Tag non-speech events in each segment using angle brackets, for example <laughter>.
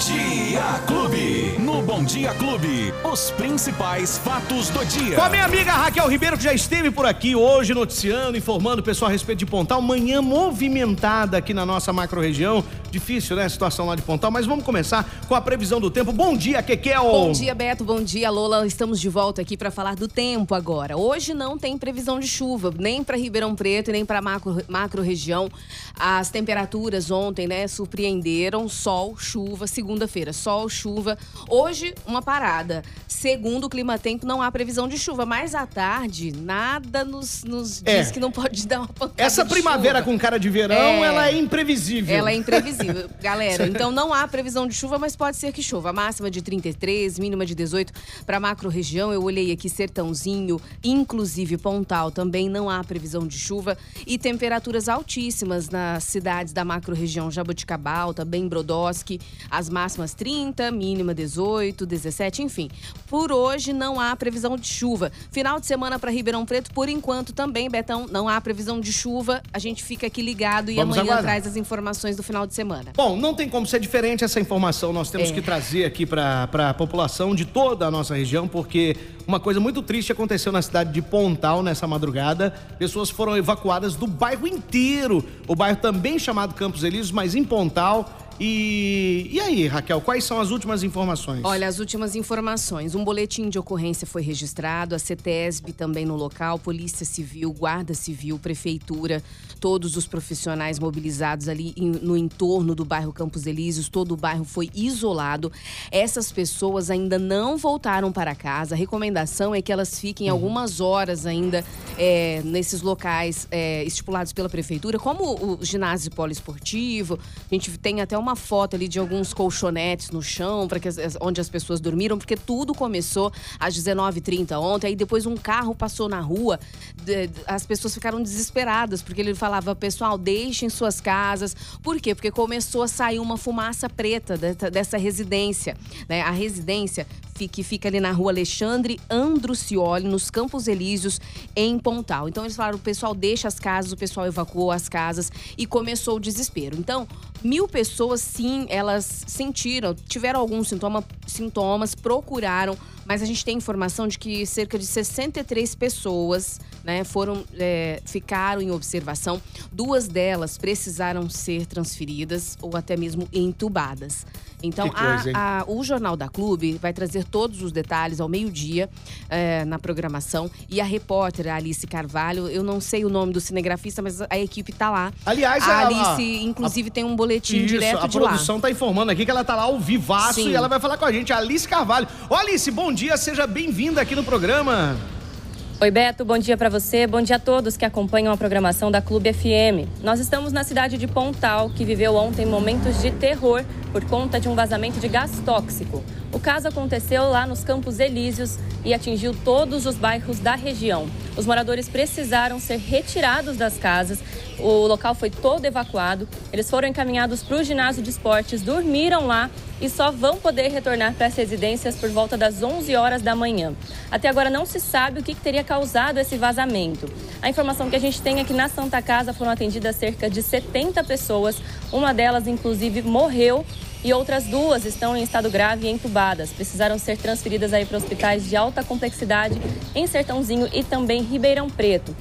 Dia Clube. Bom Dia Clube, os principais fatos do dia. Com a minha amiga Raquel Ribeiro, que já esteve por aqui hoje noticiando, informando o pessoal a respeito de Pontal. Manhã movimentada aqui na nossa macro-região. Difícil, né, a situação lá de Pontal, mas vamos começar com a previsão do tempo. Bom dia, Kekel! Bom dia, Beto. Bom dia, Lola. Estamos de volta aqui para falar do tempo agora. Hoje não tem previsão de chuva, nem para Ribeirão Preto e nem para macro, macro região. As temperaturas ontem, né, surpreenderam. Sol, chuva, segunda-feira, sol, chuva. Hoje, uma parada. Segundo o Clima Tempo, não há previsão de chuva, mas à tarde, nada nos, nos É. diz que não pode <laughs> dar uma pancada Essa primavera chuva. com cara de verão, É. ela é imprevisível. Ela é imprevisível, <laughs> galera. Então não há previsão de chuva, mas pode ser que chova. Máxima de 33, mínima de 18 para macro região. Eu olhei aqui Sertãozinho, inclusive Pontal, também não há previsão de chuva e temperaturas altíssimas nas cidades da macro região Jaboticabal, também Brodowski, as máximas 30, mínima 18, 17, enfim. Por hoje não há previsão de chuva. Final de semana para Ribeirão Preto, por enquanto também, Betão, não há previsão de chuva. A gente fica aqui ligado e Vamos amanhã aguardar. traz as informações do final de semana. Bom, não tem como ser diferente essa informação. Nós temos É. que trazer aqui para a população de toda a nossa região, porque uma coisa muito triste aconteceu na cidade de Pontal nessa madrugada. Pessoas foram evacuadas do bairro inteiro. O bairro também chamado Campos Elíseos, mas em Pontal. E, e aí, Raquel, quais são as últimas informações? Olha, as últimas informações. Um boletim de ocorrência foi registrado, a CETESB também no local, Polícia Civil, Guarda Civil, Prefeitura, todos os profissionais mobilizados ali no entorno do bairro Campos Elíseos, todo o bairro foi isolado. Essas pessoas ainda não voltaram para casa. A recomendação é que elas fiquem algumas horas ainda é, nesses locais é, estipulados pela Prefeitura, como o ginásio poliesportivo. A gente tem até uma foto ali de alguns colchonetes no chão, para que onde as pessoas dormiram, porque tudo começou às 19h30 ontem. Aí depois um carro passou na rua, as pessoas ficaram desesperadas, porque ele falava, pessoal, deixem suas casas. Por quê? Porque começou a sair uma fumaça preta dessa, residência. Né? A residência que fica ali na rua Alexandre Andrucioli, nos Campos Elíseos, em Pontal. Então eles falaram, o pessoal deixa as casas, o pessoal evacuou as casas e começou o desespero. Então, mil pessoas, sim, elas sentiram, tiveram alguns sintoma, sintomas, procuraram, mas a gente tem informação de que cerca de 63 pessoas né, foram, é, ficaram em observação. Duas delas precisaram ser transferidas ou até mesmo entubadas. Então, coisa, a, a- o Jornal da Clube vai trazer todos os detalhes ao meio-dia é, na programação. E a repórter a Alice Carvalho, eu não sei o nome do cinegrafista, mas a equipe tá lá. Aliás, a a- Alice, inclusive, tem um boletim Isso, direto a de lá. produção tá informando aqui que ela tá lá ao vivaço Sim. e ela vai falar com a gente, a Alice Carvalho. Ô Alice, bom dia, seja bem-vinda aqui no programa. Oi, Beto, bom dia para você, bom dia a todos que acompanham a programação da Clube FM. Nós estamos na cidade de Pontal, que viveu ontem momentos de terror por conta de um vazamento de gás tóxico. O caso aconteceu lá nos Campos Elíseos e atingiu todos os bairros da região. Os moradores precisaram ser retirados das casas. O local foi todo evacuado. Eles foram encaminhados para o ginásio de esportes, dormiram lá e só vão poder retornar para as residências por volta das 11 horas da manhã. Até agora não se sabe o que que teria causado esse vazamento. A informação que a gente tem é que na Santa Casa foram atendidas cerca de 70 pessoas. Uma delas, inclusive, morreu e outras duas estão em estado grave e entubadas. Precisaram ser transferidas aí para hospitais de alta complexidade em Sertãozinho e também Ribeirão Preto.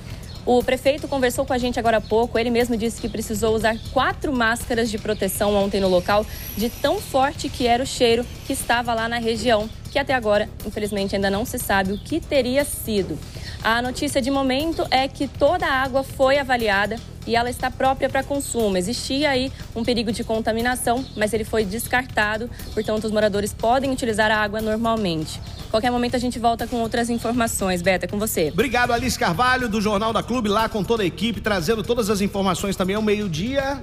O prefeito conversou com a gente agora há pouco. Ele mesmo disse que precisou usar quatro máscaras de proteção ontem no local, de tão forte que era o cheiro que estava lá na região, que até agora, infelizmente, ainda não se sabe o que teria sido. A notícia de momento é que toda a água foi avaliada e ela está própria para consumo. Existia aí um perigo de contaminação, mas ele foi descartado, portanto, os moradores podem utilizar a água normalmente. Qualquer momento a gente volta com outras informações. Beta, com você. Obrigado, Alice Carvalho, do Jornal da Clube, lá com toda a equipe, trazendo todas as informações também ao meio-dia.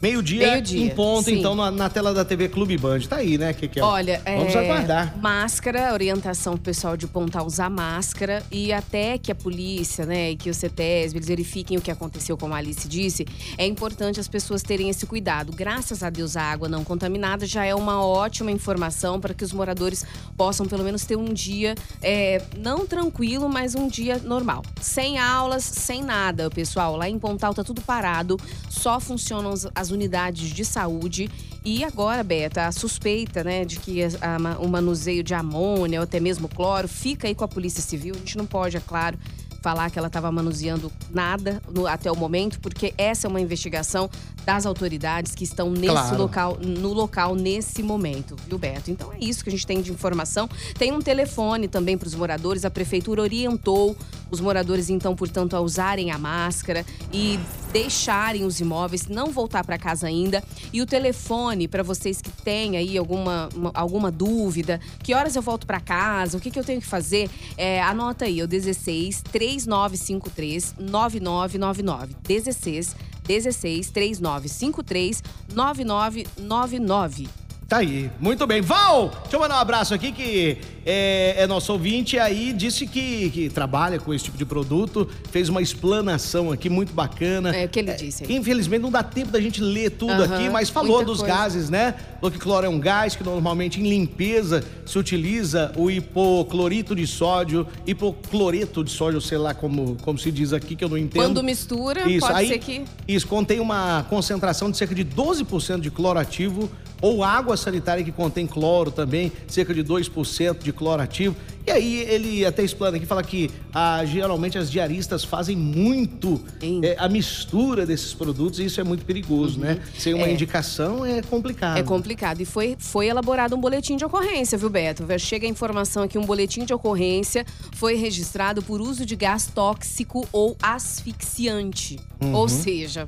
Meio-dia Meio-dia, em ponto, sim. então, na, na tela da TV Clube Band. Tá aí, né, Kekel? Olha, Vamos é, aguardar. Máscara, orientação pro pessoal de Pontal usar máscara e até que a polícia, né, e que o CETESB, eles verifiquem o que aconteceu, como a Alice disse, é importante as pessoas terem esse cuidado. Graças a Deus, a água não contaminada já é uma ótima informação para que os moradores possam pelo menos ter um dia, é, não tranquilo, mas um dia normal. Sem aulas, sem nada, pessoal. Lá em Pontal tá tudo parado, só funcionam as- unidades de saúde. E agora, Beta, a suspeita, né, de que a, o manuseio de amônia ou até mesmo cloro fica aí com a Polícia Civil. A gente não pode, é claro, falar que ela estava manuseando nada no, até o momento, porque essa é uma investigação das autoridades que estão nesse claro. local, no local nesse momento, viu, Beto? Então é isso que a gente tem de informação. Tem um telefone também para os moradores. A prefeitura orientou os moradores, então, portanto, a usarem a máscara e deixarem os imóveis, não voltar para casa ainda. E o telefone para vocês que têm aí alguma, uma, alguma dúvida, que horas eu volto para casa, o que, que eu tenho que fazer, é, anota aí, o 16 3953 9999. 16 16 3953 9999. Tá aí, muito bem. Val, deixa eu mandar um abraço aqui que é, é nosso ouvinte aí, disse que, que, trabalha com esse tipo de produto, fez uma explanação aqui muito bacana. É o que ele disse. É, infelizmente não dá tempo da gente ler tudo aqui, mas falou dos coisa. gases, né? Falou que cloro é um gás que normalmente em limpeza se utiliza o hipoclorito de sódio, hipocloreto de sódio, sei lá como, como se diz aqui, que eu não entendo. Quando mistura, isso, pode aí, ser que... Isso, contém uma concentração de cerca de 12% de cloro ativo ou água sanitária que contém cloro também, cerca de 2% de cloro ativo. E aí ele até explana aqui, fala que ah, geralmente as diaristas fazem muito é, a mistura desses produtos e isso é muito perigoso, né? uhum. né? Sem uma é. indicação é complicado. É complicado. E foi, foi elaborado um boletim de ocorrência, viu, Beto? Chega a informação aqui, um boletim de ocorrência foi registrado por uso de gás tóxico ou asfixiante. Uhum. Ou seja,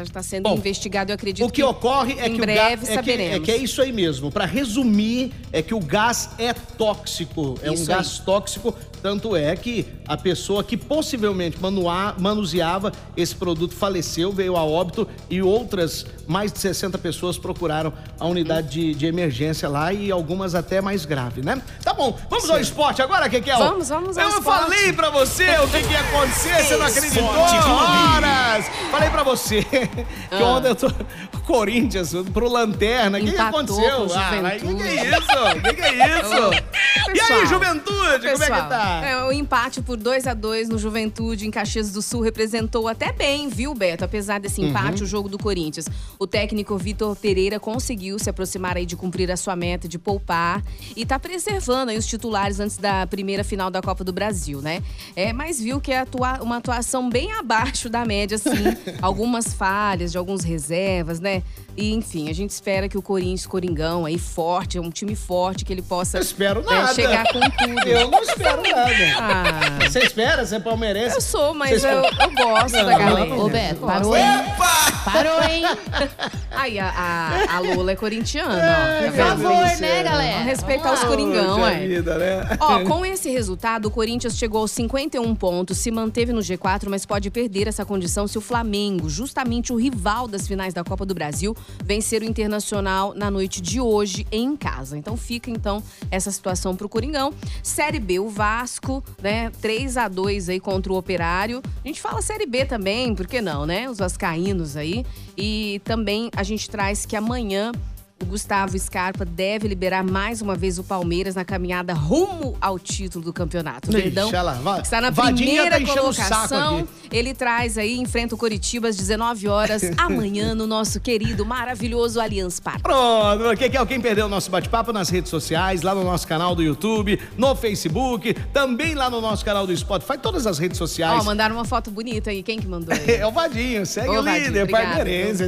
Está sendo Bom, investigado, eu acredito. O que, que ocorre é em que breve o gás. É que, é que é isso aí mesmo. Para resumir, é que o gás é tóxico. É isso um gás aí. tóxico tanto é que a pessoa que possivelmente manua, manuseava esse produto faleceu, veio a óbito e outras mais de 60 pessoas procuraram a unidade de, de emergência lá e algumas até mais grave, né? Tá bom, vamos Sim. ao esporte agora, é Vamos, vamos ao Eu esporte. falei pra você o que, que ia acontecer, você não acreditou? Horas! Falei pra você <laughs> que ah. ontem eu tô Corinthians pro Lanterna. O que, que aconteceu? Ah, o que, que é isso? O que, que é isso? e aí, Juventude, pessoal, como é que tá? É, o empate por 2 a 2 no Juventude em Caxias do Sul representou até bem, viu, Beto? Apesar desse uhum. empate, uhum. o jogo do Corinthians. O técnico Vitor Pereira conseguiu se aproximar aí de cumprir a sua meta de poupar e tá preservando aí os titulares antes da primeira final da Copa do Brasil, né? É, mas viu que é atua uma atuação bem abaixo da média, sim. <laughs> Algumas falhas de alguns reservas, né? E, enfim, a gente espera que o Corinthians, Coringão, aí forte, é um time forte, que ele possa eu espero nada. É, chegar com tudo. Eu não espero nada. Ah. Você espera? Você é palmeirense? Eu sou, mas eu, eu, gosto não, da galera. Ô, Beto, parou, hein? Parou, hein? Aí, a, a, a Lula é corintiana, ó. Por favor, né, galera? Vamos respeitar oh, os Coringão, é. Vida, né? Ó, com esse resultado, o Corinthians chegou aos 51 pontos, se manteve no G4, mas pode perder essa condição se o Flamengo, justamente o rival das finais da Copa do Brasil, vencer o Internacional na noite de hoje em casa. Então fica então essa situação para o Coringão. Série B, o Vasco, né? 3 a 2 aí contra o Operário. A gente fala Série B também, por que não, né? Os vascaínos aí. E também a gente traz que amanhã o Gustavo Scarpa deve liberar mais uma vez o Palmeiras na caminhada rumo ao título do campeonato. O Verdão está na primeira tá colocação. Ele traz aí, enfrenta o Coritiba às 19 horas <laughs> amanhã no nosso querido, maravilhoso Allianz Parque. Pronto, quem, quem perdeu o nosso bate-papo nas redes sociais, lá no nosso canal do YouTube, no Facebook, também lá no nosso canal do Spotify, todas as redes sociais. Ó, mandaram uma foto bonita aí. Quem que mandou? <laughs> É o Vadinho, segue Ô, o líder, Parmeirense.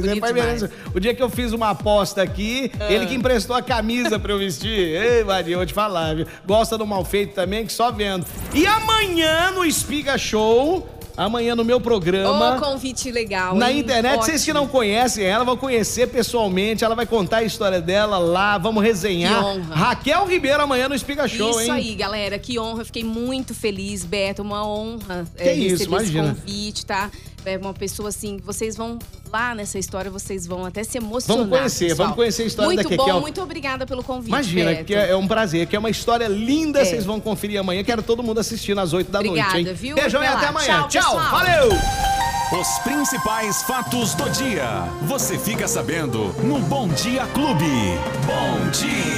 O dia que eu fiz uma aposta aqui, ah. Ele que emprestou a camisa pra eu vestir. <laughs> Ei, Maria, vou te falar, viu? Gosta do mal feito também, que só vendo. E amanhã no Espiga Show. Amanhã no meu programa. Oh, convite legal. Na hein? internet, Ótimo. vocês que não conhecem ela, vão conhecer pessoalmente. Ela vai contar a história dela lá, vamos resenhar. Que honra. Raquel Ribeiro amanhã no Espiga Show, isso hein? Isso aí, galera. Que honra. Fiquei muito feliz, Beto. Uma honra que é, isso, imagina. esse convite, tá? É uma pessoa assim, vocês vão nessa história, vocês vão até se emocionar. Vamos conhecer, pessoal. vamos conhecer a história muito da Kekel. Muito bom, muito obrigada pelo convite. Imagina, Beto. que é um prazer, que é uma história linda, é. vocês vão conferir amanhã. Quero todo mundo assistir às 8 da Obrigada, noite, hein? Viu? Beijão e até amanhã. Tchau, Tchau valeu! Os principais fatos do dia. Você fica sabendo no Bom Dia Clube. Bom dia!